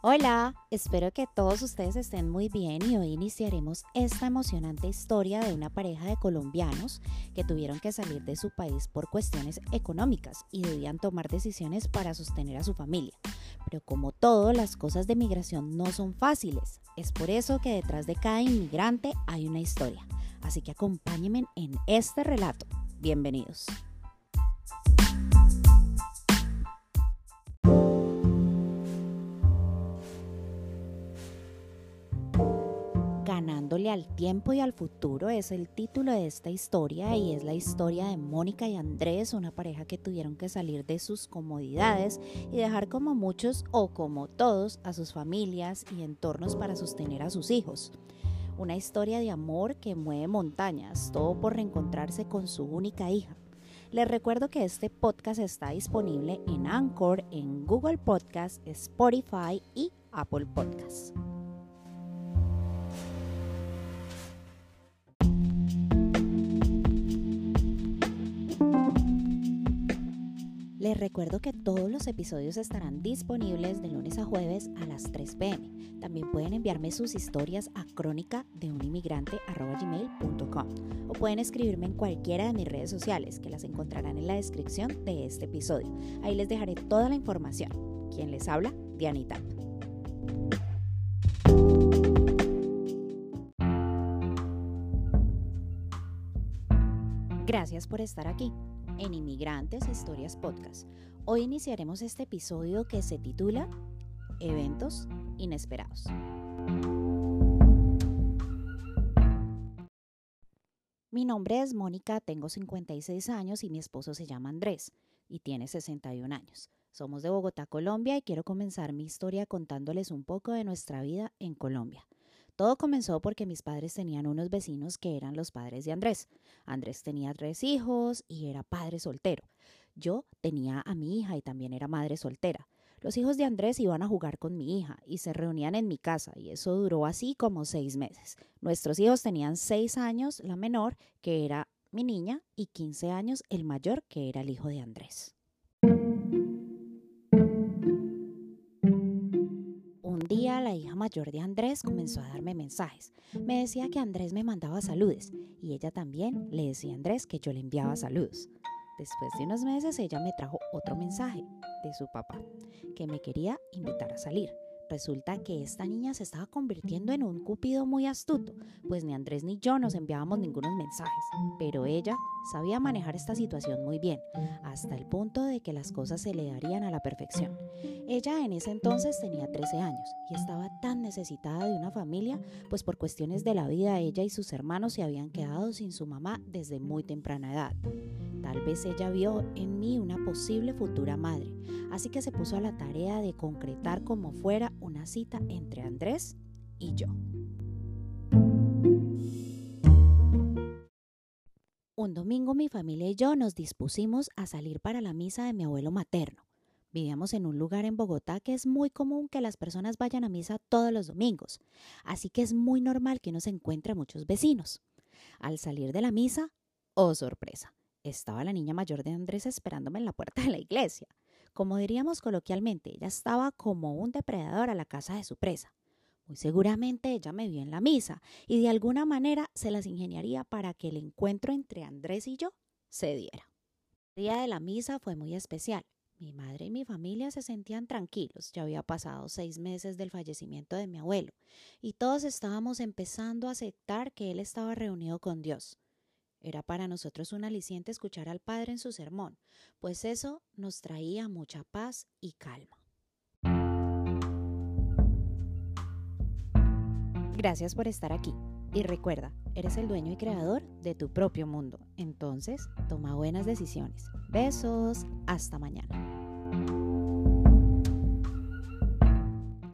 Hola, espero que todos ustedes estén muy bien y hoy iniciaremos esta emocionante historia de una pareja de colombianos que tuvieron que salir de su país por cuestiones económicas y debían tomar decisiones para sostener a su familia. Pero como todo, las cosas de migración no son fáciles. Es por eso que detrás de cada inmigrante hay una historia. Así que acompáñenme en este relato. Bienvenidos. Al tiempo y al futuro es el título de esta historia y es la historia de Mónica y Andrés, una pareja que tuvieron que salir de sus comodidades y dejar como muchos o como todos a sus familias y entornos para sostener a sus hijos. Una historia de amor que mueve montañas, todo por reencontrarse con su única hija. Les recuerdo que este podcast está disponible en Anchor, en Google Podcast, Spotify y Apple Podcasts. Les recuerdo que todos los episodios estarán disponibles de lunes a jueves a las 3 pm. También pueden enviarme sus historias a crónica de un o pueden escribirme en cualquiera de mis redes sociales que las encontrarán en la descripción de este episodio. Ahí les dejaré toda la información. Quien les habla, Dianita. Gracias por estar aquí en Inmigrantes Historias Podcast. Hoy iniciaremos este episodio que se titula Eventos Inesperados. Mi nombre es Mónica, tengo 56 años y mi esposo se llama Andrés y tiene 61 años. Somos de Bogotá, Colombia y quiero comenzar mi historia contándoles un poco de nuestra vida en Colombia. Todo comenzó porque mis padres tenían unos vecinos que eran los padres de Andrés. Andrés tenía tres hijos y era padre soltero. Yo tenía a mi hija y también era madre soltera. Los hijos de Andrés iban a jugar con mi hija y se reunían en mi casa y eso duró así como seis meses. Nuestros hijos tenían seis años, la menor, que era mi niña, y quince años, el mayor, que era el hijo de Andrés. La hija mayor de Andrés comenzó a darme mensajes. Me decía que Andrés me mandaba saludos y ella también le decía a Andrés que yo le enviaba saludos. Después de unos meses ella me trajo otro mensaje de su papá, que me quería invitar a salir. Resulta que esta niña se estaba convirtiendo en un cupido muy astuto, pues ni Andrés ni yo nos enviábamos ningunos mensajes, pero ella sabía manejar esta situación muy bien, hasta el punto de que las cosas se le darían a la perfección. Ella en ese entonces tenía 13 años y estaba tan necesitada de una familia, pues por cuestiones de la vida ella y sus hermanos se habían quedado sin su mamá desde muy temprana edad. Tal vez ella vio en mí una posible futura madre, así que se puso a la tarea de concretar como fuera una cita entre Andrés y yo. Un domingo mi familia y yo nos dispusimos a salir para la misa de mi abuelo materno. Vivíamos en un lugar en Bogotá que es muy común que las personas vayan a misa todos los domingos, así que es muy normal que uno se encuentre a muchos vecinos. Al salir de la misa, oh sorpresa, estaba la niña mayor de Andrés esperándome en la puerta de la iglesia. Como diríamos coloquialmente, ella estaba como un depredador a la casa de su presa. Muy seguramente ella me vio en la misa y de alguna manera se las ingeniaría para que el encuentro entre Andrés y yo se diera. El día de la misa fue muy especial. Mi madre y mi familia se sentían tranquilos. Ya había pasado seis meses del fallecimiento de mi abuelo y todos estábamos empezando a aceptar que él estaba reunido con Dios. Era para nosotros un aliciente escuchar al Padre en su sermón, pues eso nos traía mucha paz y calma. Gracias por estar aquí. Y recuerda, eres el dueño y creador de tu propio mundo. Entonces, toma buenas decisiones. Besos. Hasta mañana.